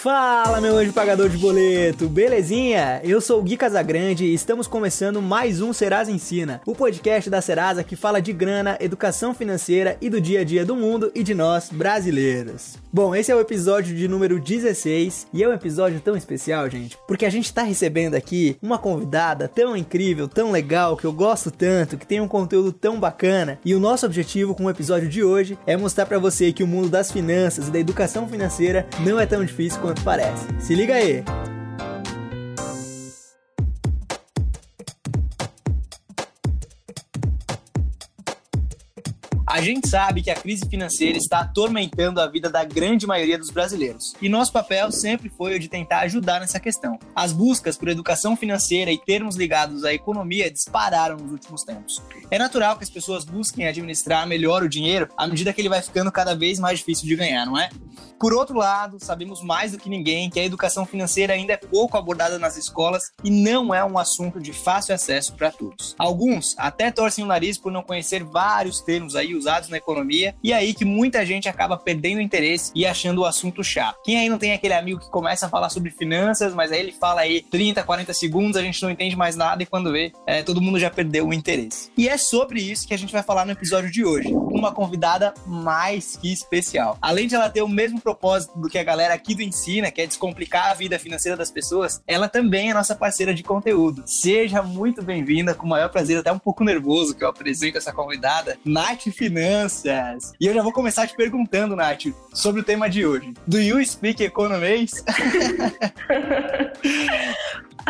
Fala, meu anjo pagador de boleto, belezinha? Eu sou o Gui Casagrande e estamos começando mais um Serasa Ensina, o podcast da Serasa que fala de grana, educação financeira e do dia a dia do mundo e de nós, brasileiros. Bom, esse é o episódio de número 16 e é um episódio tão especial, gente, porque a gente tá recebendo aqui uma convidada tão incrível, tão legal, que eu gosto tanto, que tem um conteúdo tão bacana e o nosso objetivo com o episódio de hoje é mostrar para você que o mundo das finanças e da educação financeira não é tão difícil quanto parece. Se liga aí! A gente sabe que a crise financeira está atormentando a vida da grande maioria dos brasileiros. E nosso papel sempre foi o de tentar ajudar nessa questão. As buscas por educação financeira e termos ligados à economia dispararam nos últimos tempos. É natural que as pessoas busquem administrar melhor o dinheiro à medida que ele vai ficando cada vez mais difícil de ganhar, não é? Por outro lado, sabemos mais do que ninguém que a educação financeira ainda é pouco abordada nas escolas e não é um assunto de fácil acesso para todos. Alguns até torcem o nariz por não conhecer vários termos aí usados na economia e aí que muita gente acaba perdendo interesse e achando o assunto chato. Quem aí não tem aquele amigo que começa a falar sobre finanças, mas aí ele fala aí 30, 40 segundos, a gente não entende mais nada e quando vê, é, todo mundo já perdeu o interesse. E é sobre isso que a gente vai falar no episódio de hoje, uma convidada mais que especial. Além de ela ter o mesmo propósito do que a galera aqui do Ensina, que é descomplicar a vida financeira das pessoas, ela também é nossa parceira de conteúdo. Seja muito bem-vinda, com o maior prazer, até um pouco nervoso que eu apresento essa convidada, Nath Finanças. E eu já vou começar te perguntando, Nath, sobre o tema de hoje. Do you speak economics?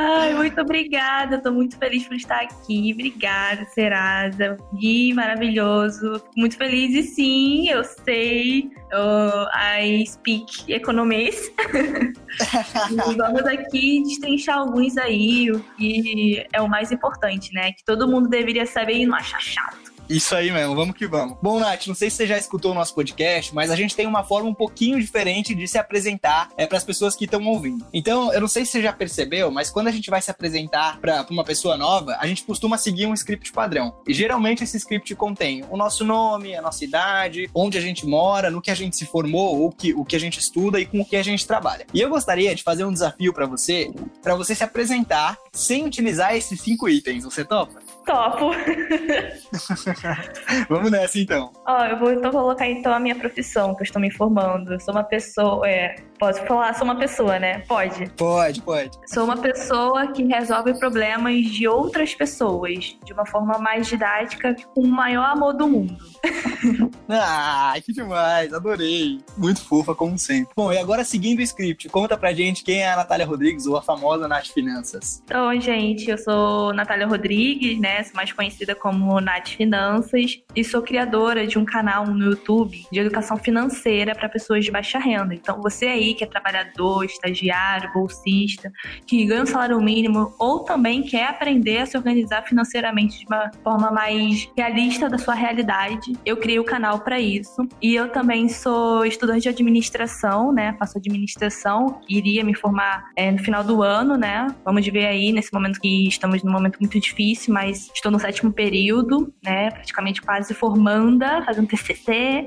Ai, muito obrigada. Estou muito feliz por estar aqui. Obrigada, Serasa. Gui, maravilhoso. Muito feliz. E sim, eu sei. Eu, I speak economês. vamos aqui destrinchar alguns aí, o que é o mais importante, né? Que todo mundo deveria saber e não achar chato. Isso aí mesmo, vamos que vamos. Bom, Nath, não sei se você já escutou o nosso podcast, mas a gente tem uma forma um pouquinho diferente de se apresentar é, para as pessoas que estão ouvindo. Então, eu não sei se você já percebeu, mas quando a gente vai se apresentar para uma pessoa nova, a gente costuma seguir um script padrão. E geralmente esse script contém o nosso nome, a nossa idade, onde a gente mora, no que a gente se formou, ou que, o que a gente estuda e com o que a gente trabalha. E eu gostaria de fazer um desafio para você, para você se apresentar sem utilizar esses cinco itens. Você topa? Topo. Vamos nessa então. Ó, eu vou então colocar então a minha profissão que eu estou me formando. Eu sou uma pessoa, é, posso falar, sou uma pessoa, né? Pode. Pode, pode. Sou uma pessoa que resolve problemas de outras pessoas de uma forma mais didática com o maior amor do mundo. ah, que demais, adorei. Muito fofa, como sempre. Bom, e agora seguindo o script, conta pra gente quem é a Natália Rodrigues, ou a famosa Nath Finanças. Então, gente, eu sou Natália Rodrigues, né? Sou mais conhecida como Nath Finanças e sou criadora de um canal no YouTube de educação financeira para pessoas de baixa renda. Então, você aí que é trabalhador, estagiário, bolsista, que ganha um salário mínimo ou também quer aprender a se organizar financeiramente de uma forma mais realista da sua realidade, eu criei o canal para isso. E eu também sou estudante de administração, né? Faço administração, iria me formar é, no final do ano, né? Vamos ver aí nesse momento que estamos num momento muito difícil, mas estou no sétimo período, né? Praticamente quase formanda, fazendo TCC.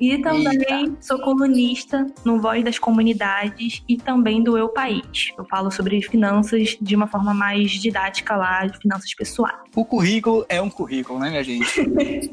E também Eita. sou colunista no Voz das Comunidades e também do Eu País. Eu falo sobre finanças de uma forma mais didática lá, de finanças pessoais. O currículo é um currículo, né, minha gente?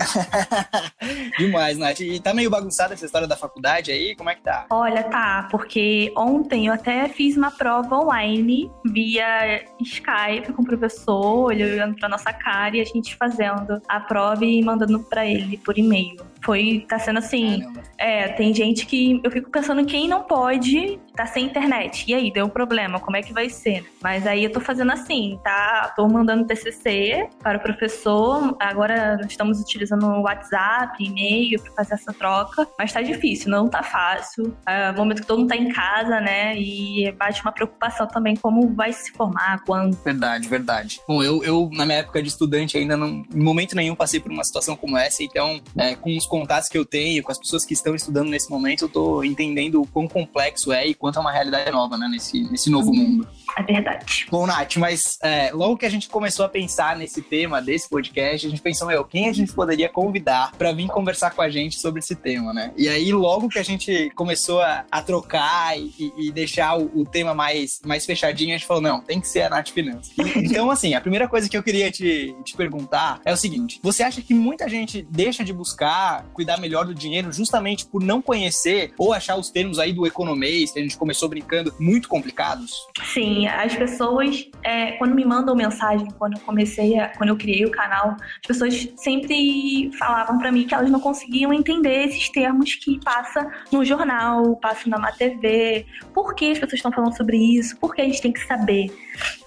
Demais, Nath. E tá meio bagunçada essa história da faculdade aí? Como é que tá? Olha, tá, porque ontem eu até fiz uma prova online via Skype com o professor, ele olhando pra nossa cara e a gente fazendo a prova e mandando para ele por e-mail. Foi, tá sendo assim. Caramba. É, tem gente que eu fico pensando quem não pode tá sem internet. E aí, deu um problema, como é que vai ser? Mas aí eu tô fazendo assim, tá? Tô mandando TCC para o professor. Agora estamos utilizando o WhatsApp, e-mail para fazer essa troca, mas tá difícil, não tá fácil. É o momento que todo mundo tá em casa, né? E bate uma preocupação também como vai se formar, quando. Verdade, verdade. Bom, eu, eu na minha época de estudante ainda não, em momento nenhum passei por uma situação como essa, então, é, com os contatos que eu tenho, com as pessoas que estão estudando nesse momento, eu tô entendendo o quão complexo é e quanto é uma realidade nova, né, nesse, nesse novo mundo. É verdade. Bom, Nath, mas é, logo que a gente começou a pensar nesse tema desse podcast, a gente pensou, meu, quem a gente poderia convidar para vir conversar com a gente sobre esse tema, né? E aí, logo que a gente começou a, a trocar e, e deixar o, o, tema mais, mais fechadinho, a gente falou, não, tem que ser a Nath Finanças. Então, assim, a primeira coisa que eu queria te, te perguntar é o seguinte: você acha que muita gente deixa de buscar cuidar melhor do dinheiro justamente por não conhecer ou achar os termos aí do economês, que a gente começou brincando, muito complicados? Sim, as pessoas, é, quando me mandam mensagem, quando eu comecei, a, quando eu criei o canal, as pessoas sempre falavam para mim que elas não conseguiam entender esses termos que passa no jornal, passa na TV. Por que as pessoas estão falando sobre isso? Por que a gente tem que saber?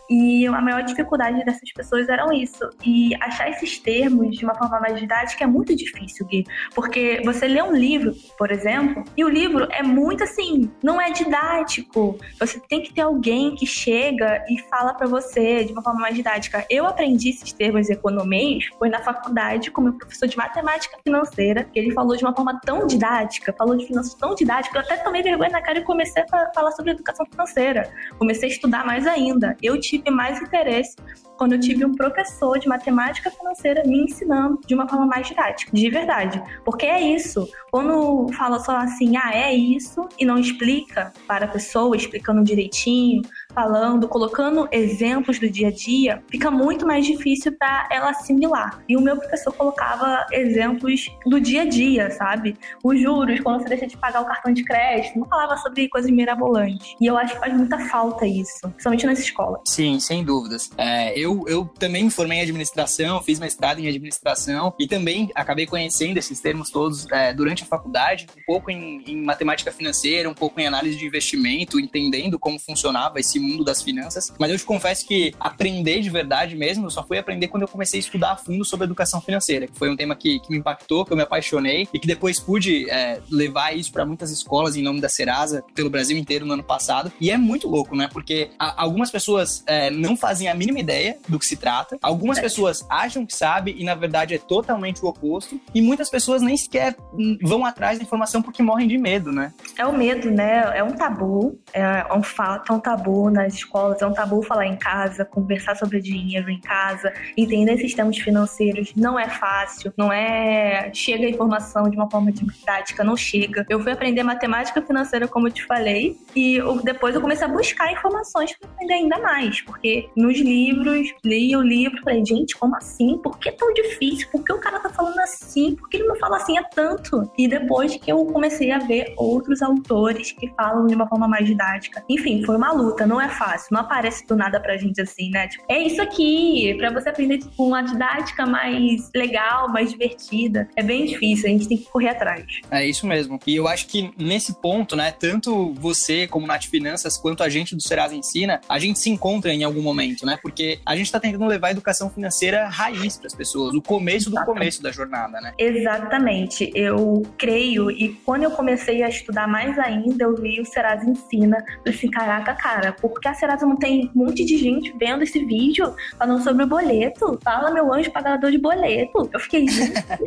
E a maior dificuldade dessas pessoas eram isso. E achar esses termos de uma forma mais didática é muito difícil, Gui. Porque você lê um livro, por exemplo, e o livro é muito assim, não é didático. Você tem que ter alguém que chega e fala para você de uma forma mais didática. Eu aprendi esses termos economês foi na faculdade com meu professor de matemática financeira, que ele falou de uma forma tão didática, falou de finanças tão didática, que eu até tomei vergonha na cara e comecei a falar sobre educação financeira. Comecei a estudar mais ainda. Eu tive tive mais interesse quando eu tive um professor de matemática financeira me ensinando de uma forma mais didática, de verdade. Porque é isso. Quando fala só assim, ah, é isso, e não explica para a pessoa, explicando direitinho, falando, colocando exemplos do dia a dia, fica muito mais difícil para ela assimilar. E o meu professor colocava exemplos do dia a dia, sabe? Os juros, quando você deixa de pagar o cartão de crédito, não falava sobre coisas mirabolantes. E eu acho que faz muita falta isso, principalmente nessa escola. Sim, sem dúvidas. É, eu, eu também me formei em administração, fiz mestrado em administração e também acabei conhecendo esses termos todos é, durante a faculdade, um pouco em, em matemática financeira, um pouco em análise de investimento, entendendo como funcionava esse mundo das finanças. Mas eu te confesso que aprender de verdade mesmo, eu só fui aprender quando eu comecei a estudar a fundo sobre educação financeira, que foi um tema que, que me impactou, que eu me apaixonei e que depois pude é, levar isso para muitas escolas em nome da Serasa pelo Brasil inteiro no ano passado. E é muito louco, né? Porque a, algumas pessoas é, não fazem a mínima ideia do que se trata, algumas é. pessoas acham que sabe e na verdade é totalmente o oposto, e muitas pessoas nem sequer vão atrás da informação porque morrem de medo, né? É o medo, né? É um tabu, é um fato, é um tabu nas escolas, é um tabu falar em casa, conversar sobre dinheiro em casa, entender sistemas financeiros não é fácil, não é. Chega a informação de uma forma democrática, não chega. Eu fui aprender matemática financeira, como eu te falei, e depois eu comecei a buscar informações para aprender ainda mais, porque nos livros, li o livro, falei, gente, como assim? Por que tão difícil? Por que o cara tá falando assim? Por que ele não fala assim há tanto? E depois que eu comecei a ver outros autores que falam de uma forma mais didática. Enfim, foi uma luta, não é fácil, não aparece do nada pra gente assim, né? Tipo, é isso aqui, pra você aprender tipo, uma didática mais legal, mais divertida. É bem difícil, a gente tem que correr atrás. É isso mesmo. E eu acho que nesse ponto, né, tanto você como Nath Finanças, quanto a gente do Serasa Ensina, a gente se encontra em algum momento, né? Porque a gente tá tentando levar a educação financeira raiz para as pessoas, o começo do começo da jornada, né? Exatamente. Eu creio, e quando eu comecei a estudar mais ainda, eu vi o Serasa Ensina. Eu assim, caraca, cara, por que a Serasa não tem um monte de gente vendo esse vídeo falando sobre o boleto? Fala, meu anjo pagador de boleto. Eu fiquei,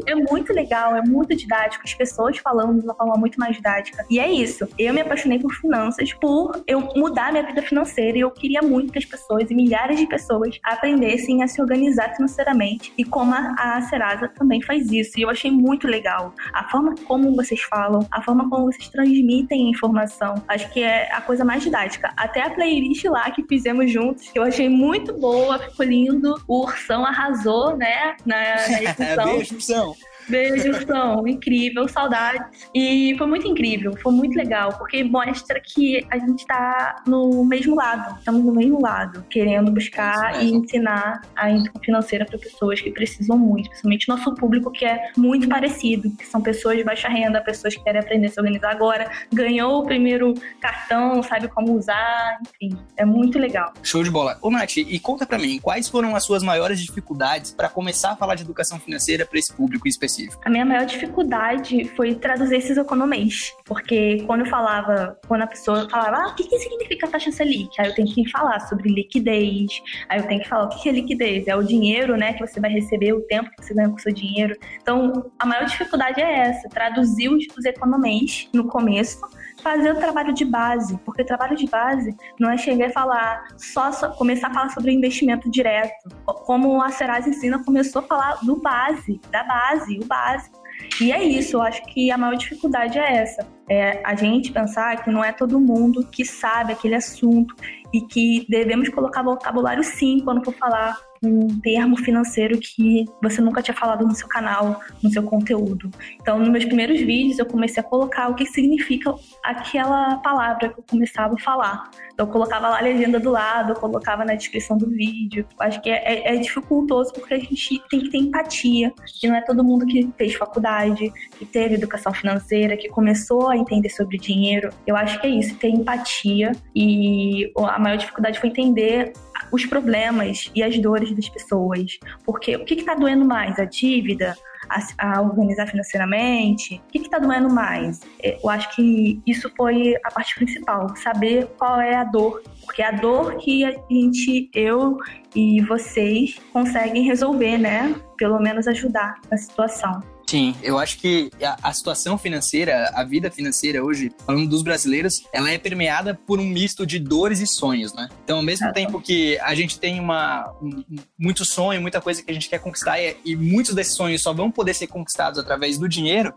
é muito legal, é muito didático, as pessoas falando de uma forma muito mais didática. E é isso. Eu me apaixonei por finanças, por eu mudar minha vida financeira e eu queria muito que as pessoas e milhares de pessoas aprendessem a se organizar financeiramente e como a, Serasa também faz isso. E eu achei muito legal a forma como vocês falam, a forma como vocês transmitem a informação. Acho que é a coisa mais didática. Até a playlist lá que fizemos juntos, que eu achei muito boa, ficou lindo. O Ursão arrasou, né, na, na edição. Beijo, são incrível, saudades. E foi muito incrível, foi muito legal, porque mostra que a gente tá no mesmo lado, estamos no mesmo lado, querendo buscar e ensinar a educação financeira para pessoas que precisam muito, principalmente nosso público que é muito parecido, que são pessoas de baixa renda, pessoas que querem aprender a se organizar agora, ganhou o primeiro cartão, sabe como usar, enfim, é muito legal. Show de bola. Ô, Nath, e conta para mim, quais foram as suas maiores dificuldades para começar a falar de educação financeira para esse público específico? Específico? A minha maior dificuldade foi traduzir esses economês. Porque quando eu falava, quando a pessoa falava, ah, o que, que significa taxa Selic? Aí eu tenho que falar sobre liquidez, aí eu tenho que falar o que é liquidez? É o dinheiro, né, que você vai receber, o tempo que você ganha com o seu dinheiro. Então, a maior dificuldade é essa, traduzir os, os economês no começo fazer o trabalho de base, porque o trabalho de base não é chegar e falar, só, só começar a falar sobre investimento direto. Como a Serasa ensina, começou a falar do base, da base, o básico. E é isso, eu acho que a maior dificuldade é essa. É a gente pensar que não é todo mundo que sabe aquele assunto e que devemos colocar vocabulário sim quando for falar um termo financeiro que você nunca tinha falado no seu canal, no seu conteúdo. Então, nos meus primeiros vídeos, eu comecei a colocar o que significa aquela palavra que eu começava a falar. Então, eu colocava lá a legenda do lado, eu colocava na descrição do vídeo. Acho que é, é, é dificultoso porque a gente tem que ter empatia, que não é todo mundo que fez faculdade, que teve educação financeira, que começou a entender sobre dinheiro. Eu acho que é isso, ter empatia e a maior dificuldade foi entender os problemas e as dores das pessoas. Porque o que está doendo mais? A dívida? A, a organizar financeiramente? O que está doendo mais? É, eu acho que isso foi a parte principal, saber qual é a dor. Porque é a dor que a gente, eu e vocês conseguem resolver, né? Pelo menos ajudar na situação. Sim, eu acho que a, a, situação financeira, a vida financeira hoje, falando dos brasileiros, ela é permeada por um misto de dores e sonhos, né? Então, ao mesmo tempo que a gente tem uma, um, muito sonho, muita coisa que a gente quer conquistar e, e muitos desses sonhos só vão poder ser conquistados através do dinheiro,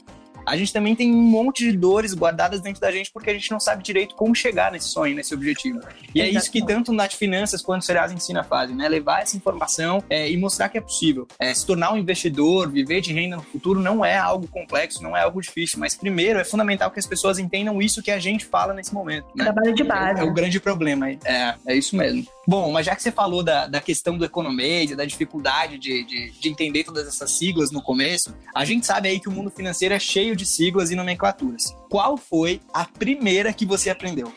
a gente também tem um monte de dores guardadas dentro da gente porque a gente não sabe direito como chegar nesse sonho, nesse objetivo. E é isso que tanto Nath Finanças quanto o Serasa Ensina fazem, né? Levar essa informação é, e mostrar que é possível. É, se tornar um investidor, viver de renda no futuro não é algo complexo, não é algo difícil, mas primeiro é fundamental que as pessoas entendam isso que a gente fala nesse momento. Né? Trabalho de base. É, é o grande problema. É, é isso mesmo. Bom, mas já que você falou da, da questão do economês, da dificuldade de, de, de, entender todas essas siglas no começo, a gente sabe aí que o mundo financeiro é cheio de siglas e nomenclaturas. Qual foi a primeira que você aprendeu?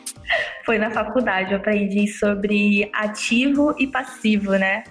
Foi na faculdade, eu aprendi sobre ativo e passivo, né?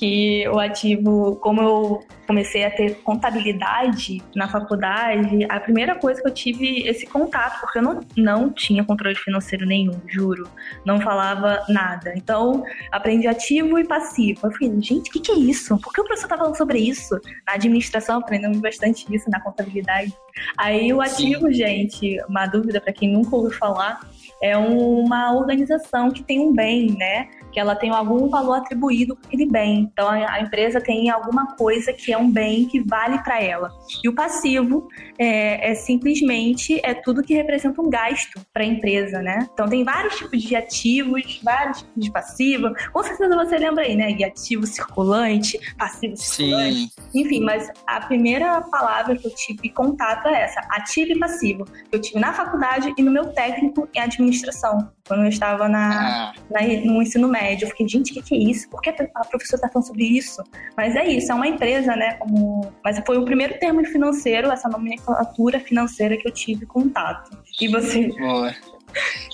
Que o ativo, como eu comecei a ter contabilidade na faculdade, a primeira coisa que eu tive esse contato, porque eu não, não tinha controle financeiro nenhum, juro, não falava nada. Então, aprendi ativo e passivo. Eu falei, gente, o que, que é isso? Por que o professor tá falando sobre isso? Na administração aprendemos bastante isso, na contabilidade. Aí o ativo, gente, uma dúvida para quem nunca ouviu falar, é uma organização que tem um bem, né? Que ela tem algum valor atribuído por aquele bem. Então a, empresa tem alguma coisa que é um bem que vale para ela. E o passivo é, é, simplesmente é tudo que representa um gasto para a empresa, né? Então tem vários tipos de ativos, vários tipos de passivo. Com certeza você lembra aí, né? De ativo circulante, passivo circulante. Sim. Enfim, mas a primeira palavra que eu tive contato é essa, ativo e passivo. Que eu tive na faculdade e no meu técnico em administração quando eu estava na, ah. na, no ensino médio. Eu fiquei, gente, o que, que, é isso? Por que a professora está falando sobre isso? Mas é isso, é uma empresa, né? Como... Mas foi o primeiro termo financeiro, essa nomenclatura financeira que eu tive contato. E você? Boa.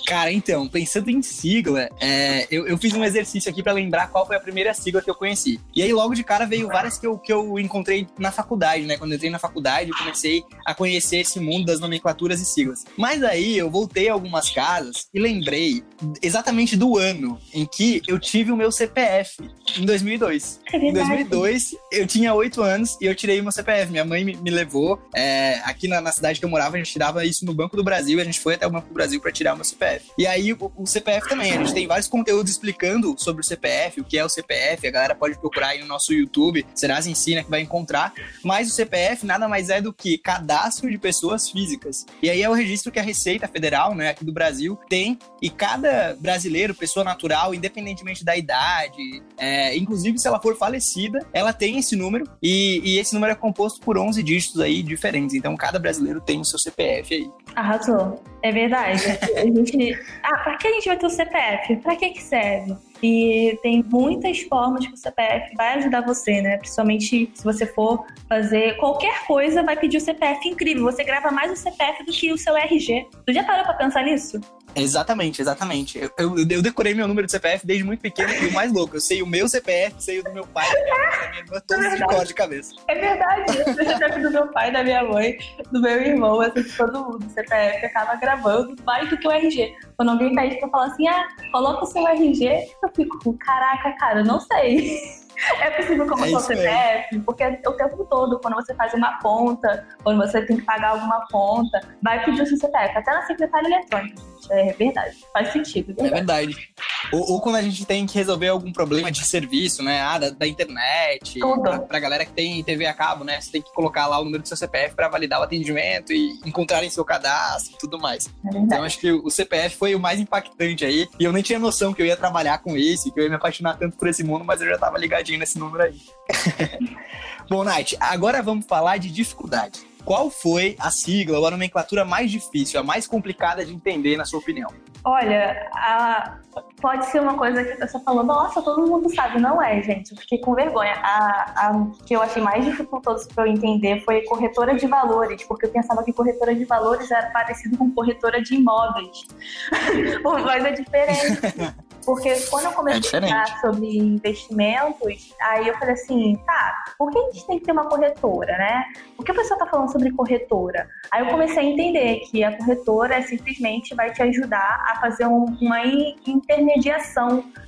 Cara, então, pensando em sigla, é, eu, eu, fiz um exercício aqui para lembrar qual foi a primeira sigla que eu conheci. E aí, logo de cara, veio várias que eu, que eu encontrei na faculdade, né? Quando eu entrei na faculdade, eu comecei a conhecer esse mundo das nomenclaturas e siglas. Mas aí, eu voltei a algumas casas e lembrei exatamente do ano em que eu tive o meu CPF, em 2002. É em 2002, eu tinha oito anos e eu tirei o meu CPF. Minha mãe me, me levou é, aqui na, na, cidade que eu morava, a gente tirava isso no Banco do Brasil, e a gente foi até o Banco do Brasil para tirar o meu CPF. CPF. E aí o, o, CPF também, a gente tem vários conteúdos explicando sobre o CPF, o que é o CPF, a galera pode procurar aí no nosso YouTube, Serasa Ensina que vai encontrar, mas o CPF nada mais é do que cadastro de pessoas físicas. E aí é o registro que a Receita Federal, né, aqui do Brasil, tem, e cada brasileiro, pessoa natural, independentemente da idade, é, inclusive se ela for falecida, ela tem esse número, e, e esse número é composto por 11 dígitos aí diferentes, então cada brasileiro tem o seu CPF aí. Arrasou. É verdade. A gente. Ah, pra que a gente vai ter o CPF? Pra que que serve? E tem muitas formas que o CPF vai ajudar você, né? Principalmente se você for fazer qualquer coisa, vai pedir o CPF incrível. Você grava mais o CPF do que o seu RG. Tu já parou pra pensar nisso? Exatamente, exatamente. Eu, eu, eu, decorei meu número de CPF desde muito pequeno e o mais louco, eu sei o meu CPF, sei o do meu pai, da minha irmã, todos é de cor de cabeça. É verdade, eu sei o CPF do meu pai, da minha mãe, do meu irmão, assim, de todo mundo. O CPF acaba gravando mais do que o RG. Quando alguém pede pra falar assim, ah, coloca o seu RG, eu fico, caraca, cara, eu não sei. É possível como é o CPF, porque o tempo todo, quando você faz uma conta, quando você tem que pagar alguma conta, vai pedir o seu CPF, até na secretária eletrônica. É verdade, faz sentido. É verdade. Ou, ou, quando a gente tem que resolver algum problema de serviço, né? Ah, da, da internet. Tudo. Pra, pra galera que tem TV a cabo, né? Você tem que colocar lá o número do seu CPF para validar o atendimento e encontrarem seu cadastro e tudo mais. É então acho que o CPF foi o mais impactante aí. E eu nem tinha noção que eu ia trabalhar com isso, que eu ia me apaixonar tanto por esse mundo, mas eu já tava ligadinho nesse número aí. Bom, Nath, agora vamos falar de dificuldade. Qual foi a sigla ou a nomenclatura mais difícil, a mais complicada de entender, na sua opinião? Olha, a... pode ser uma coisa que a pessoa falou, nossa, todo mundo sabe. Não é, gente. Eu fiquei com vergonha. A, a que eu achei mais dificultoso para eu entender foi corretora de valores, porque eu pensava que corretora de valores era parecido com corretora de imóveis. Mas é diferente. Porque quando eu comecei é a falar sobre investimentos, aí eu falei assim, tá, por que a gente tem que ter uma corretora, né? Por que a pessoa tá falando sobre corretora? Aí eu comecei a entender que a corretora simplesmente vai te ajudar a fazer um, uma intermediação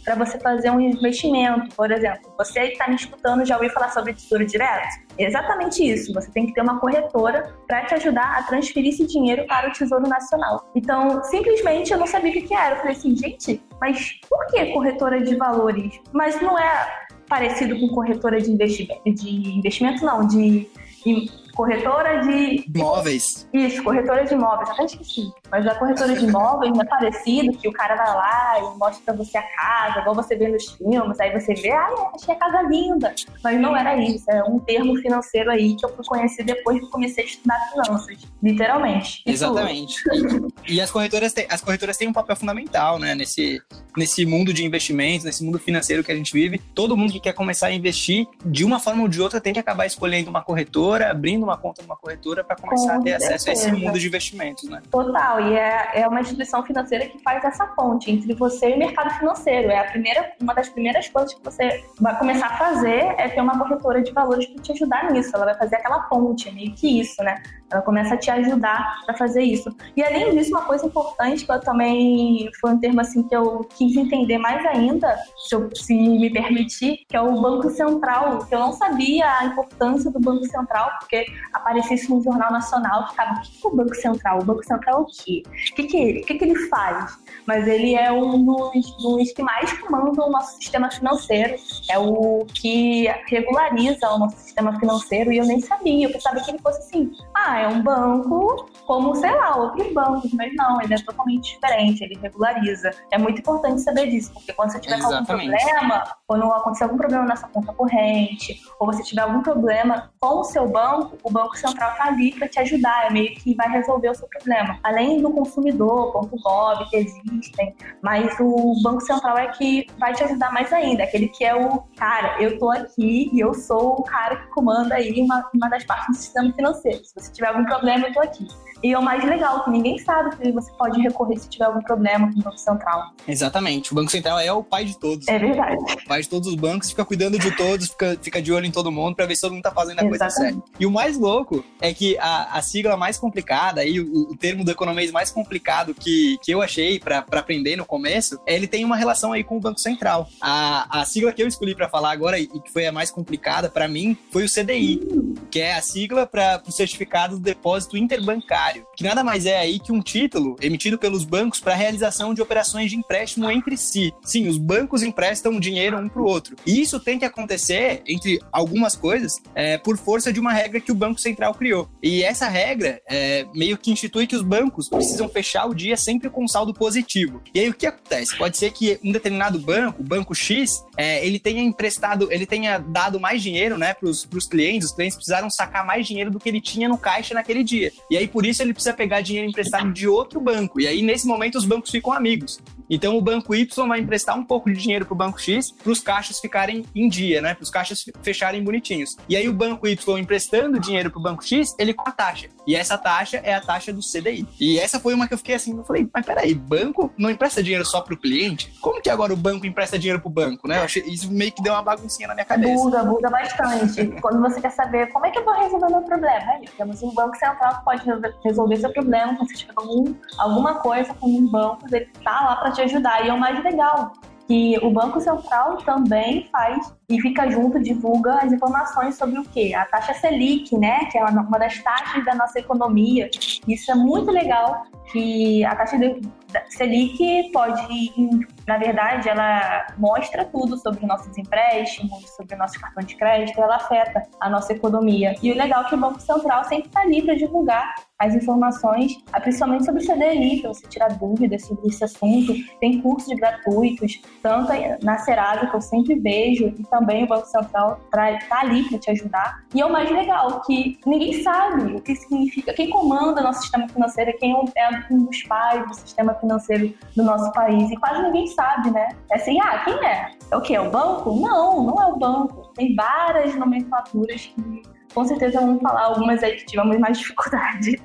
para você fazer um investimento. Por exemplo, você está me escutando já ouviu falar sobre tesouro direto? Exatamente isso. Você tem que ter uma corretora para te ajudar a transferir esse dinheiro para o Tesouro Nacional. Então, simplesmente eu não sabia o que era. Eu falei assim, gente, mas por que corretora de valores? Mas não é parecido com corretora de investimento, de investimento não, de corretora de imóveis. Isso, corretora de imóveis, até esqueci. Mas a corretora de imóveis é parecido, que o cara vai lá e mostra pra você a casa, igual você vê nos filmes, aí você vê, ah, achei a casa linda. Mas não era isso, é um termo financeiro aí que eu fui conhecer depois que comecei a estudar finanças, literalmente. Exatamente. E, e, as corretoras têm, as corretoras têm um papel fundamental, né, nesse, nesse mundo de investimentos, nesse mundo financeiro que a gente vive. Todo mundo que quer começar a investir, de uma forma ou de outra, tem que acabar escolhendo uma corretora, abrindo uma conta numa corretora para começar Com a ter certeza. acesso a esse mundo de investimentos, né? Total, e é, é uma instituição financeira que faz essa ponte entre você e o mercado financeiro. É a primeira, uma das primeiras coisas que você vai começar a fazer é ter uma corretora de valores para te ajudar nisso. Ela vai fazer aquela ponte, é meio que isso, né? Ela começa a te ajudar para fazer isso. E além disso, uma coisa importante que eu também foi um termo assim que eu quis entender mais ainda, se, eu, se me permitir, que é o Banco Central, que eu não sabia a importância do Banco Central, porque aparecia isso no Jornal Nacional, ficava, o que é o Banco Central? O Banco Central é o quê? O que, que, ele, o que, que ele faz? Mas ele é um dos, dos que mais comandam o nosso sistema financeiro, é o que regulariza o nosso sistema financeiro, e eu nem sabia, eu pensava que ele fosse assim, ah, é um banco como, sei lá, outros bancos, mas não, ele é totalmente diferente, ele regulariza. É muito importante saber disso, porque quando você tiver algum problema, quando acontecer algum problema na sua conta corrente, ou você tiver algum problema com o seu banco, o Banco Central está ali para te ajudar, é meio que vai resolver o seu problema. Além do consumidor.gov que existem, mas o Banco Central é que vai te ajudar mais ainda, aquele que é o cara, eu tô aqui e eu sou o cara que comanda aí uma, uma das partes do sistema financeiro. Se você tiver algum problema, eu tô aqui. E é o mais legal, que ninguém sabe que você pode recorrer se tiver algum problema com o Banco Central. Exatamente. O Banco Central é o pai de todos. É verdade. O pai de todos os bancos, fica cuidando de todos, fica, fica de olho em todo mundo para ver se todo mundo tá fazendo a Exatamente. coisa certa. E o mais louco é que a, a sigla mais complicada, aí, o, o termo do economês mais complicado que, que eu achei para aprender no começo, é, ele tem uma relação aí com o Banco Central. A, a sigla que eu escolhi para falar agora e que foi a mais complicada para mim foi o CDI, que é a sigla para o certificado do depósito interbancário, que nada mais é aí que um título emitido pelos bancos para realização de operações de empréstimo entre si. Sim, os bancos emprestam dinheiro um para o outro. E isso tem que acontecer, entre algumas coisas, é, por força de uma regra que o Banco Central criou. E essa regra é, meio que institui que os bancos precisam fechar o dia sempre com saldo positivo. E aí o que acontece? Pode ser que um determinado banco, o banco X, é, ele tenha emprestado, ele tenha dado mais dinheiro né, para os clientes, os clientes precisaram sacar mais dinheiro do que ele tinha no caixa naquele dia. E aí, por isso, ele precisa pegar dinheiro emprestado de outro banco. E aí, nesse momento, os bancos ficam amigos. Então o banco Y vai emprestar um pouco de dinheiro para o banco X para os caixas ficarem em dia, né? Para os caixas fecharem bonitinhos. E aí o banco Y emprestando dinheiro para o banco X, ele com a taxa. E essa taxa é a taxa do CDI. E essa foi uma que eu fiquei assim, eu falei, mas peraí, banco não empresta dinheiro só para o cliente? Como que agora o banco empresta dinheiro para o banco, né? Achei, isso meio que deu uma baguncinha na minha cabeça. Buga, buga bastante. Quando você quer saber como é que eu vou resolver meu problema, aí temos um banco central que pode resolver seu problema, quando você tiver algum, alguma coisa com um banco, ele tá lá para te ajudar. E é o mais legal, que o Banco Central também faz e fica junto, divulga as informações sobre o quê? A taxa Selic, né? Que é uma das taxas da nossa economia. Isso é muito legal, que a taxa Selic pode, na verdade, ela mostra tudo sobre nossos empréstimos, sobre nosso cartão de crédito, ela afeta a nossa economia. E o legal é que o Banco Central sempre está ali para divulgar as informações, principalmente sobre o CDI, para você tirar dúvidas sobre esse assunto. Tem cursos gratuitos, tanto na Serasa, que eu sempre vejo, e também o Banco Central está ali para te ajudar. E é o mais legal, que ninguém sabe o que significa, quem comanda nosso sistema financeiro, quem é um dos pais do sistema financeiro do nosso país. E quase ninguém sabe, né? É assim, ah, quem é? É o quê? É o banco? Não, não é o banco. Tem várias nomenclaturas que com certeza vamos falar algumas aí que tivemos mais dificuldade.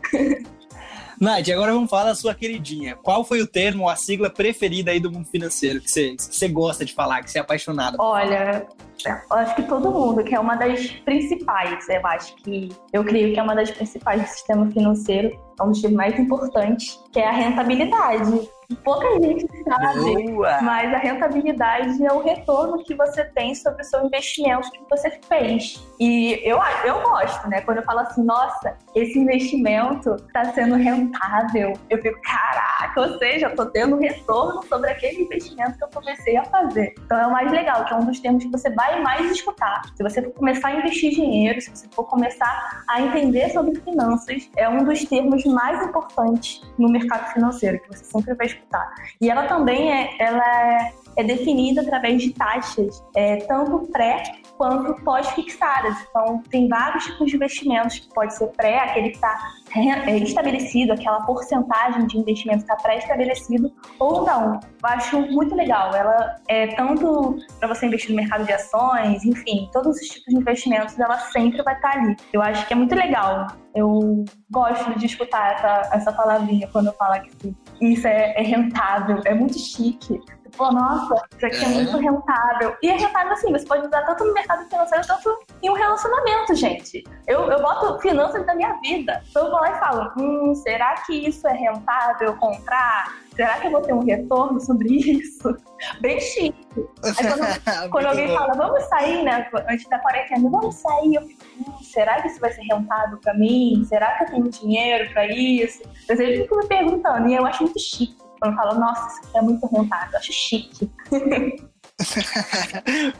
Nath, agora vamos falar da sua queridinha. Qual foi o termo, a sigla preferida aí do mundo financeiro que você, que você gosta de falar, que você é apaixonada? Olha, eu acho que todo mundo, que é uma das principais, eu acho que eu creio que é uma das principais do sistema financeiro, é um dos mais importantes, que é a rentabilidade. Pouca gente sabe, Boa. mas a rentabilidade é o retorno que você tem sobre o seu investimento que você fez. E eu, eu gosto, né? Quando eu falo assim, nossa, esse investimento está sendo rentável, eu fico, caraca, ou seja, eu tô tendo retorno sobre aquele investimento que eu comecei a fazer. Então é o mais legal, que é um dos termos que você vai mais escutar. Se você for começar a investir dinheiro, se você for começar a entender sobre finanças, é um dos termos mais importantes no mercado financeiro, que você sempre vai escutar. E ela também é, ela é, é definida através de taxas, é, tanto pré quanto pós-fixadas. Então, tem vários tipos de investimentos, que pode ser pré, aquele que está estabelecido, aquela porcentagem de investimento está pré-estabelecido, ou não. Eu acho muito legal. Ela é tanto para você investir no mercado de ações, enfim, todos os tipos de investimentos, ela sempre vai estar tá ali. Eu acho que é muito legal. Eu gosto de escutar essa, essa palavrinha quando falo que isso é, é rentável, é muito chique pô, nossa, isso aqui é, é muito rentável. E é rentável assim, você pode usar tanto no mercado financeiro, tanto em um relacionamento, gente. Eu, eu boto finanças da minha vida. Então eu vou lá e falo, hum, será que isso é rentável comprar? Será que eu vou ter um retorno sobre isso? Bem chique. Aí quando, quando alguém fala, vamos sair, né? Antes da quarentena, vamos sair, eu fico, hum, será que isso vai ser rentável pra mim? Será que eu tenho dinheiro pra isso? Eu sempre fico me perguntando, e eu acho muito chique. Quando fala, nossa, isso aqui é muito rentável, eu acho chique.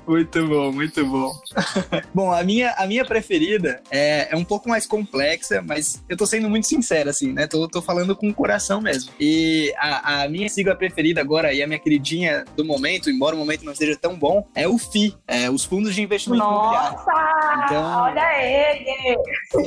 muito bom, muito bom. bom, a minha, a minha preferida é, é um pouco mais complexa, mas eu tô sendo muito sincero, assim, né? Tô, tô falando com o coração mesmo. E a, a minha sigla preferida agora e a minha queridinha do momento, embora o momento não seja tão bom, é o FI, é, os fundos de investimento Nossa, imobiliário. Então, olha ele!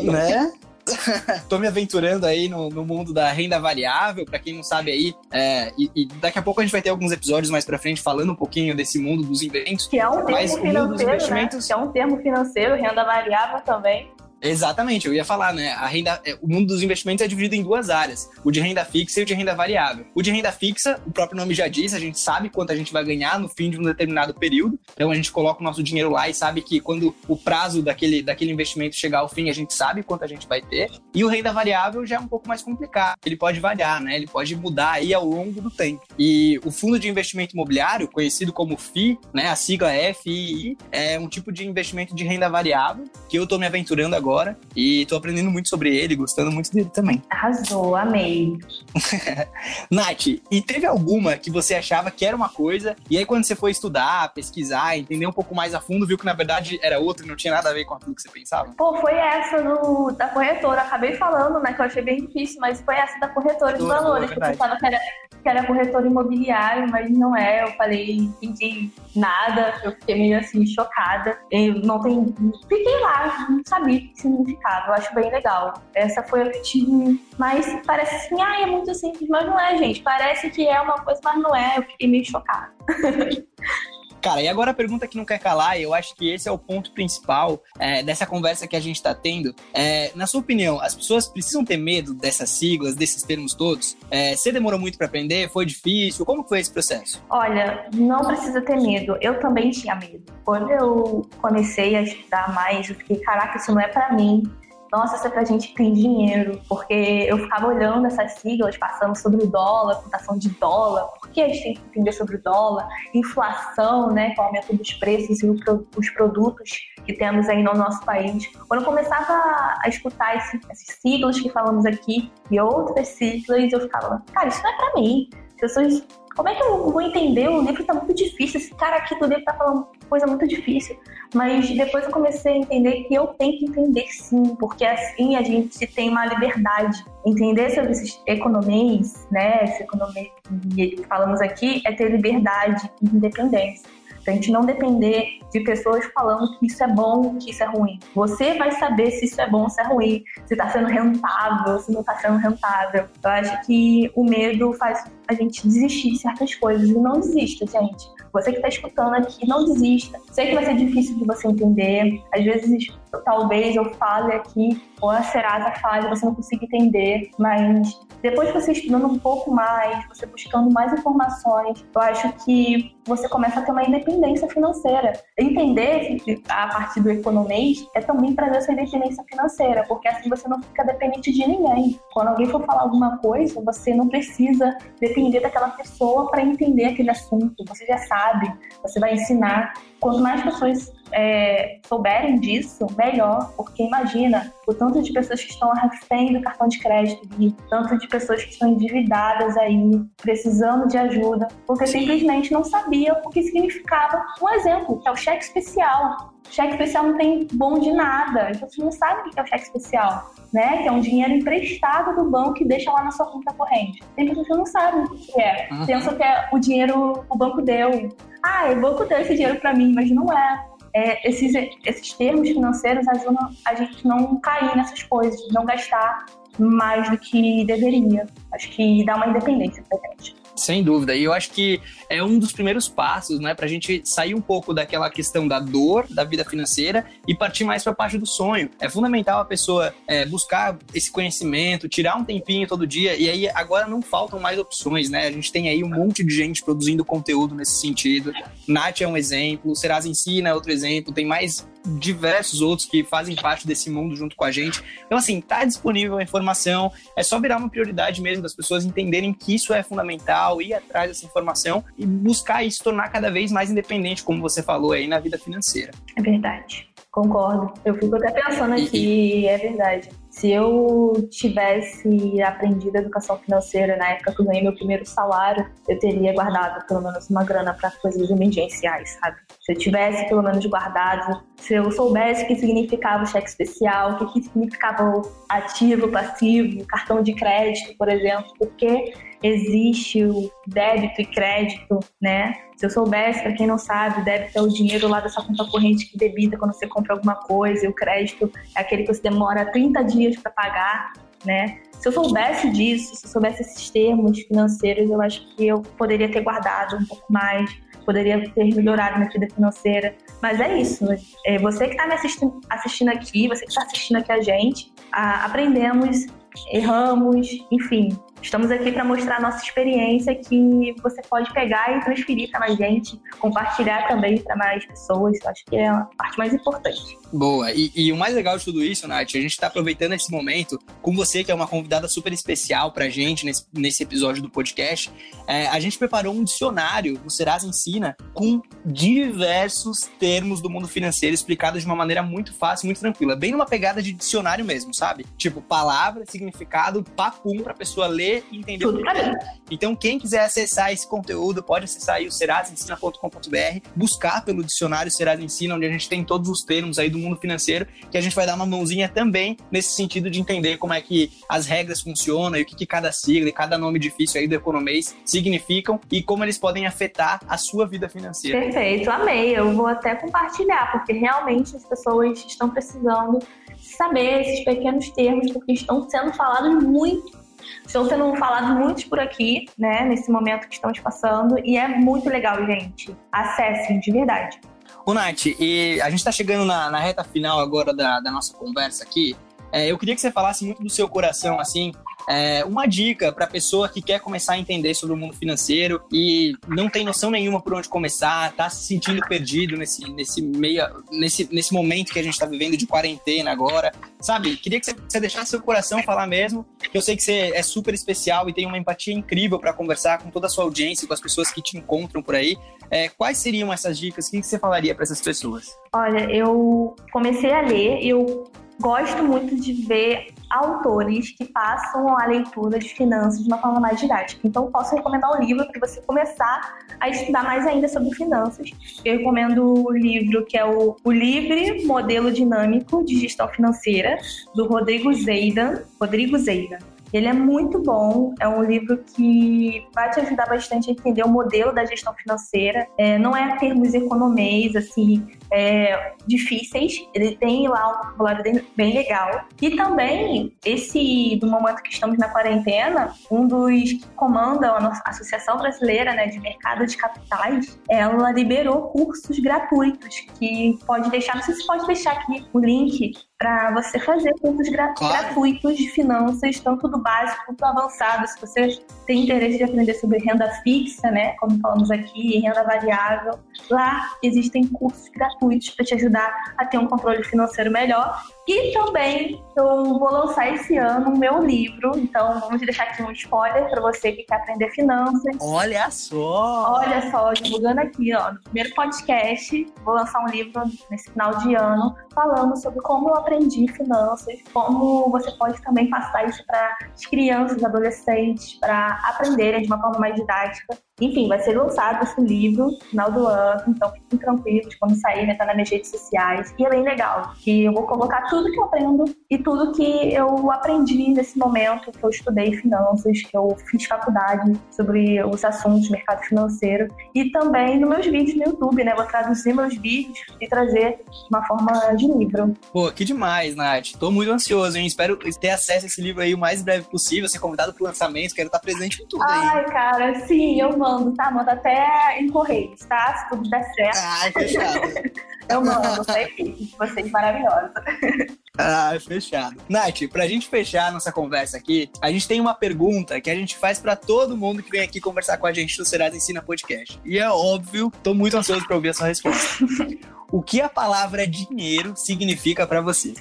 Né? tô me aventurando aí no, no, mundo da renda variável, para quem não sabe aí, é, e, e, daqui a pouco a gente vai ter alguns episódios mais para frente falando um pouquinho desse mundo dos investimentos. Que é um termo financeiro, né? Que é um termo financeiro, renda variável também. Exatamente, eu ia falar, né? A renda, é, o mundo dos investimentos é dividido em duas áreas: o de renda fixa e o de renda variável. O de renda fixa, o próprio nome já diz, a gente sabe quanto a gente vai ganhar no fim de um determinado período. Então a gente coloca o nosso dinheiro lá e sabe que quando o prazo daquele, daquele investimento chegar ao fim, a gente sabe quanto a gente vai ter. E o renda variável já é um pouco mais complicado. Ele pode variar, né? Ele pode mudar aí ao longo do tempo. E o fundo de investimento imobiliário, conhecido como FI, né? A sigla FII, é um tipo de investimento de renda variável que eu estou me aventurando agora agora e tô aprendendo muito sobre ele, gostando muito dele também. Arrasou, amei. Nath, e teve alguma que você achava que era uma coisa e aí quando você foi estudar, pesquisar, entender um pouco mais a fundo, viu que na verdade era outra e não tinha nada a ver com aquilo que você pensava? Pô, foi essa do, da corretora. Acabei falando, né, que eu achei bem difícil, mas foi essa da corretora de valores, que eu pensava que era, que era corretor imobiliário, mas não é. Eu falei, entendi nada, eu fiquei meio assim, chocada. Eu não tem. Fiquei lá, não sabia o que significava. Eu acho bem legal. Essa foi a que tive. Mas parece assim, ah, é muito simples, mas não é, gente. Parece que é uma coisa, mas não é. Eu fiquei meio chocada. Cara, e agora a pergunta que não quer calar, e eu acho que esse é o ponto principal é, dessa conversa que a gente está tendo. É, na sua opinião, as pessoas precisam ter medo dessas siglas, desses termos todos? É, você demorou muito para aprender? Foi difícil? Como foi esse processo? Olha, não precisa ter medo. Eu também tinha medo. Quando eu comecei a estudar mais, eu fiquei, caraca, isso não é para mim nossa, isso é pra gente que tem dinheiro, porque eu ficava olhando essas siglas, passando sobre o dólar, cotação de dólar, por que a gente tem que entender sobre o dólar, inflação, né, com o aumento dos preços e os produtos que temos aí no nosso país. Quando eu começava a escutar esse, esses siglas que falamos aqui e outras siglas, eu ficava, cara, isso não é pra mim. As pessoas como é que eu vou entender? O livro tá muito difícil. Esse cara aqui do livro tá falando coisa muito difícil. Mas depois eu comecei a entender que eu tenho que entender sim, porque assim a gente tem uma liberdade. Entender sobre esses economias, né? Esse economia que falamos aqui é ter liberdade e independência. Pra gente não depender de pessoas falando que isso é bom, que isso é ruim. Você vai saber se isso é bom se é ruim, se está sendo rentável, se não está sendo rentável. Eu acho que o medo faz a gente desistir de certas coisas. E não desista, gente. Você que está escutando aqui, não desista. Sei que vai ser difícil de você entender. Às vezes, talvez eu fale aqui, ou a Serasa fale, você não consiga entender, mas depois você estudando um pouco mais, você buscando mais informações, eu acho que você começa a ter uma independência financeira. Entender a partir do economês é também trazer essa independência financeira, porque assim você não fica dependente de ninguém. Quando alguém for falar alguma coisa, você não precisa depender daquela pessoa para entender aquele assunto. Você já sabe, você vai ensinar. Quanto mais pessoas é, souberem disso, melhor, porque imagina o tanto de pessoas que estão refém do cartão de crédito e tanto de pessoas que estão endividadas aí, precisando de ajuda, porque simplesmente não sabiam o que significava. Um exemplo, que é o cheque especial. cheque especial não tem bom de nada, então você não sabe o que é o cheque especial, né? Que é um dinheiro emprestado do banco e deixa lá na sua conta corrente. Tem pessoas que não sabem o que é. Uhum. Pensam que é o dinheiro o banco deu. Ah, o banco deu esse dinheiro para mim, mas não é é, esses, esses termos financeiros ajudam a gente não cair nessas coisas, não gastar mais do que deveria. Acho que dá uma independência pra gente. Sem dúvida. E eu acho que é um dos primeiros passos, né, para a gente sair um pouco daquela questão da dor da vida financeira e partir mais para a parte do sonho. É fundamental a pessoa é, buscar esse conhecimento, tirar um tempinho todo dia. E aí agora não faltam mais opções, né? A gente tem aí um monte de gente produzindo conteúdo nesse sentido. Nath é um exemplo, Serasa Ensina é outro exemplo. Tem mais diversos outros que fazem parte desse mundo junto com a gente. Então, assim, tá disponível a informação, é só virar uma prioridade mesmo das pessoas entenderem que isso é fundamental, ir atrás dessa informação e buscar e se tornar cada vez mais independente, como você falou aí, na vida financeira. É verdade. Concordo. Eu fico até pensando aqui, e, é verdade. Se eu tivesse aprendido educação financeira na época que eu ganhei meu primeiro salário, eu teria guardado pelo menos uma grana para coisas emergenciais, sabe? Se eu tivesse pelo menos guardado, se eu soubesse o que significava o cheque especial, o que significava o ativo, passivo, cartão de crédito, por exemplo, porque existe o débito e crédito, né? Se eu soubesse, para quem não sabe, débito é o dinheiro lá dessa conta corrente que debita quando você compra alguma coisa, e o crédito é aquele que você demora 30 dias para pagar, né? Se eu soubesse disso, se eu soubesse esses termos financeiros, eu acho que eu poderia ter guardado um pouco mais, poderia ter melhorado minha vida financeira. Mas é isso. É você que está me assistindo, assistindo aqui, você que está assistindo aqui a gente, a, aprendemos, erramos, enfim, Estamos aqui para mostrar a nossa experiência que você pode pegar e transferir para mais gente, compartilhar também para mais pessoas. Eu acho que é a parte mais importante. Boa. E, e, o mais legal de tudo isso, Nath, a gente está aproveitando esse momento com você, que é uma convidada super especial para a gente nesse, nesse episódio do podcast. É, a gente preparou um dicionário do Serasa Ensina com diversos termos do mundo financeiro explicados de uma maneira muito fácil, muito tranquila. Bem numa pegada de dicionário mesmo, sabe? Tipo, palavra, significado, papum para a pessoa ler ler e entender. Tudo pra mim. Então, quem quiser acessar esse conteúdo, pode acessar aí o serasensina.com.br, buscar pelo dicionário Serasa Ensina, onde a gente tem todos os termos aí do mundo financeiro, que a gente vai dar uma mãozinha também nesse sentido de entender como é que as regras funcionam e o que, que cada sigla e cada nome difícil aí do economês significam e como eles podem afetar a sua vida financeira. Perfeito, amei. Eu vou até compartilhar, porque realmente as pessoas estão precisando saber esses pequenos termos, porque estão sendo falados muito Estão sendo falados muitos por aqui, né, nesse momento que estamos passando, e é muito legal, gente. Acessem, de verdade. Ô, Nath, e a gente está chegando na, na, reta final agora da, da nossa conversa aqui. É, eu queria que você falasse muito do seu coração, assim, é, uma dica para pessoa que quer começar a entender sobre o mundo financeiro e não tem noção nenhuma por onde começar, tá se sentindo perdido nesse, nesse meia, nesse, nesse momento que a gente está vivendo de quarentena agora, sabe? Queria que você, deixasse seu coração falar mesmo, que eu sei que você é super especial e tem uma empatia incrível para conversar com toda a sua audiência, com as pessoas que te encontram por aí. É, quais seriam essas dicas? O que você falaria para essas pessoas? Olha, eu comecei a ler, eu gosto muito de ver autores que passam a leitura de finanças de uma forma mais didática. Então, posso recomendar um livro para você começar a estudar mais ainda sobre finanças. Eu recomendo o livro que é o, o Livre Modelo Dinâmico de Gestão Financeira, do Rodrigo Zeidan. Rodrigo Zeidan. Ele é muito bom, é um livro que vai te ajudar bastante a entender o modelo da gestão financeira. É, não é termos economês, assim, é, difíceis, ele tem lá um vocabulário bem legal. E também, esse, do momento que estamos na quarentena, um dos que comanda a nossa Associação Brasileira né, de Mercado de Capitais, ela liberou cursos gratuitos, que pode deixar, não sei se pode deixar aqui o link para você fazer cursos gra claro. gratuitos de finanças, tanto do básico quanto do avançado. Se você tem interesse de aprender sobre renda fixa, né, como falamos aqui, renda variável, lá existem cursos gratuitos para te ajudar a ter um controle financeiro melhor e também eu vou lançar esse ano o meu livro, então vamos deixar aqui um spoiler para você que quer aprender finanças. Olha só! Olha só, divulgando aqui, ó, no primeiro podcast, vou lançar um livro nesse final de ano falando sobre como eu aprendi finanças, como você pode também passar isso para as crianças, adolescentes, para aprenderem de uma forma mais didática. Enfim, vai ser lançado esse livro no final do ano, então fiquem tranquilos quando sair, né? Tá nas minhas redes sociais. E é bem legal, que eu vou colocar tudo que eu aprendo e tudo que eu aprendi nesse momento que eu estudei finanças, que eu fiz faculdade sobre os assuntos mercado financeiro e também nos meus vídeos no YouTube, né? Vou traduzir meus vídeos e trazer de uma forma de livro. Pô, que demais, Nath. Tô muito ansioso, hein? Espero ter acesso a esse livro aí o mais breve possível, ser convidado pro lançamento, quero estar presente em tudo aí. Ai, cara, sim, eu mando, tá? Manda até em correios, tá? Se tudo der certo. Ai, fechado. eu mando, sei, vocês maravilhosos. Ah, fechado. Nath, pra gente fechar nossa conversa aqui, a gente tem uma pergunta que a gente faz para todo mundo que vem aqui conversar com a gente no Serasa Ensina Podcast. E é óbvio, tô muito ansioso pra ouvir a sua resposta. o que a palavra dinheiro significa para você?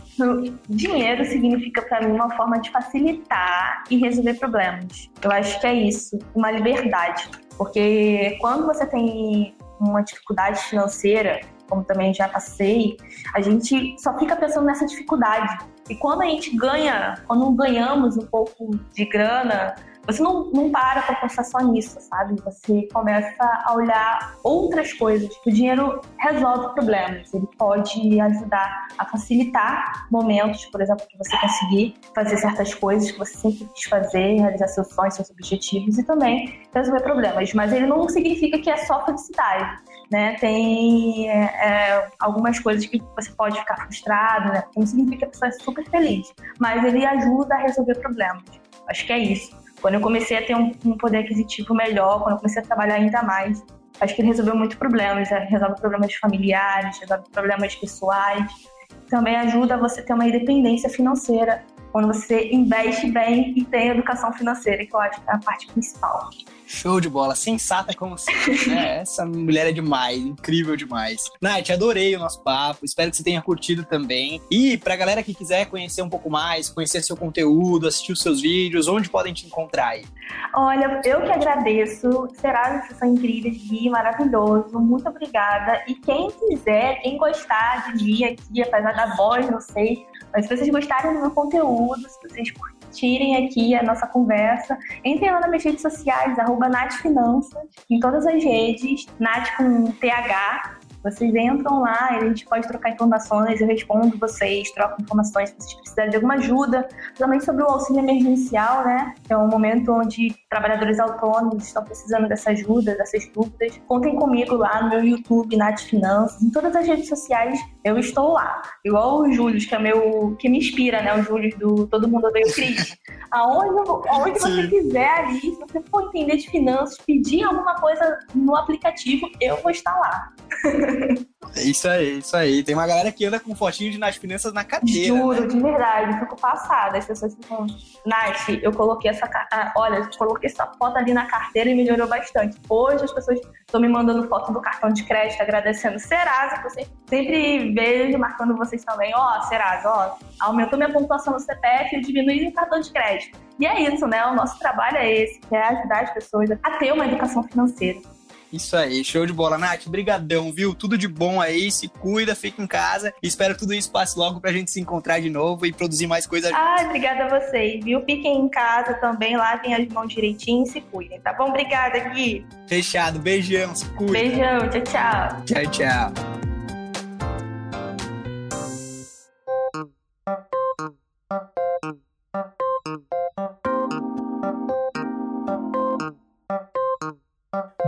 Dinheiro significa para mim uma forma de facilitar e resolver problemas. Eu acho que é isso, uma liberdade. Porque quando você tem uma dificuldade financeira, como também já passei, a gente só fica pensando nessa dificuldade. E quando a gente ganha, quando ganhamos um pouco de grana, você não, não para para pensar só nisso, sabe? Você começa a olhar outras coisas. O dinheiro resolve problemas, ele pode ajudar a facilitar momentos, por exemplo, que você conseguir fazer certas coisas que você sempre quis fazer, realizar seus sonhos, seus objetivos e também resolver problemas. Mas ele não significa que é só felicidade né? Tem é, é, algumas coisas que você pode ficar frustrado, né? Não significa que a pessoa é super feliz, mas ele ajuda a resolver problemas. Acho que é isso. Quando eu comecei a ter um, um poder aquisitivo melhor, quando eu comecei a trabalhar ainda mais, acho que ele resolveu muitos problemas, né? resolve problemas familiares, resolve problemas pessoais. Também ajuda você a ter uma independência financeira quando você investe bem e tem educação financeira, que eu acho que é a parte principal. Show de bola, sensata como sempre, né? Essa mulher é demais, incrível demais. Nath, adorei o nosso papo, espero que você tenha curtido também. E pra galera que quiser conhecer um pouco mais, conhecer seu conteúdo, assistir os seus vídeos, onde podem te encontrar aí? Olha, eu que agradeço, será vocês são incríveis, Gui, maravilhoso, muito obrigada. E quem quiser, quem gostar de mim aqui, apesar da voz, não sei, mas se vocês gostarem do meu conteúdo, se vocês compartilhem aqui a nossa conversa. Entrem lá nas minhas redes sociais, arroba Nath Finanças, em todas as redes, Nath com TH, vocês entram lá, a gente pode trocar informações, eu respondo vocês, troco informações se vocês precisarem de alguma ajuda, também sobre o auxílio emergencial, né? É um momento onde trabalhadores autônomos estão precisando dessa ajuda, dessas dúvidas. Contem comigo lá no meu YouTube, Nath Finanças, em todas as redes sociais eu estou lá. Igual o Júlio, que é meu, que me inspira, né? O Júlio do Todo Mundo Odeia o Cris. Aonde, aonde você quiser ali, se você for entender de finanças, pedir alguma coisa no aplicativo, eu vou estar lá. Isso aí, isso aí. Tem uma galera que anda com fotinho de Nath Finanças na cadeira. Juro, né? de verdade, fico passada. As pessoas ficam, Nath, eu coloquei essa ah, olha, eu coloquei essa foto ali na carteira e melhorou bastante. Hoje as pessoas estão me mandando foto do cartão de crédito, agradecendo Serasa, que eu sempre, sempre vejo, marcando vocês também. Ó, oh, Serasa, ó, aumentou minha pontuação no CPF e diminui o cartão de crédito. E é isso, né? O nosso trabalho é esse, que é ajudar as pessoas a ter uma educação financeira. Isso aí, show de bola. Nath, brigadão, viu? Tudo de bom aí, se cuida, fica em casa. Espero que tudo isso passe logo pra gente se encontrar de novo e produzir mais coisas Ah, obrigada a vocês, viu? Fiquem em casa também, lavem as mãos direitinho e se cuidem, tá bom? Obrigada, Gui. Fechado, beijão, se cuida. Beijão, tchau, tchau. Tchau, tchau.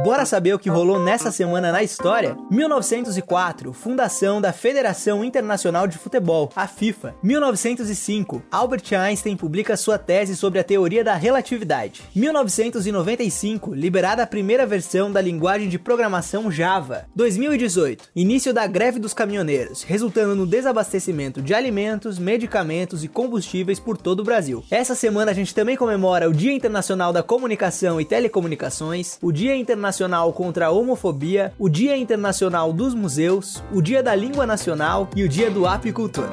Bora saber o que rolou nessa semana na história? 1904, fundação da Federação Internacional de Futebol, a FIFA. 1905, Albert Einstein publica sua tese sobre a teoria da relatividade. 1995, liberada a primeira versão da linguagem de programação Java. 2018, início da greve dos caminhoneiros, resultando no desabastecimento de alimentos, medicamentos e combustíveis por todo o Brasil. Essa semana a gente também comemora o Dia Internacional da Comunicação e Telecomunicações, o Dia Internacional Contra a Homofobia, o Dia Internacional dos Museus, o Dia da Língua Nacional e o Dia do Apicultor.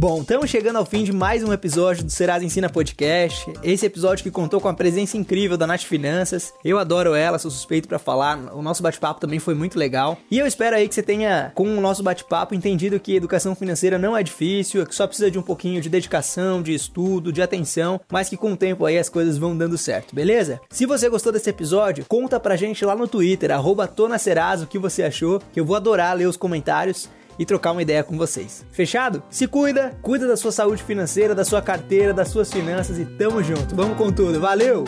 Bom, estamos chegando ao fim de mais um episódio do Serasa Ensina Podcast. Esse episódio que contou com a presença incrível da Nath Finanças. Eu adoro ela, sou suspeito para falar. O nosso bate-papo também foi muito legal. E eu espero aí que você tenha, com o nosso bate-papo, entendido que educação financeira não é difícil, que só precisa de um pouquinho de dedicação, de estudo, de atenção, mas que com o tempo aí as coisas vão dando certo, beleza? Se você gostou desse episódio, conta pra gente lá no Twitter, arroba o que você achou, que eu vou adorar ler os comentários e trocar uma ideia com vocês. Fechado? Se cuida, cuida da sua saúde financeira, da sua carteira, das suas finanças e tamo junto. Vamos com tudo. Valeu!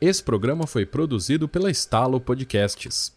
Esse programa foi produzido pela Estalo Podcasts.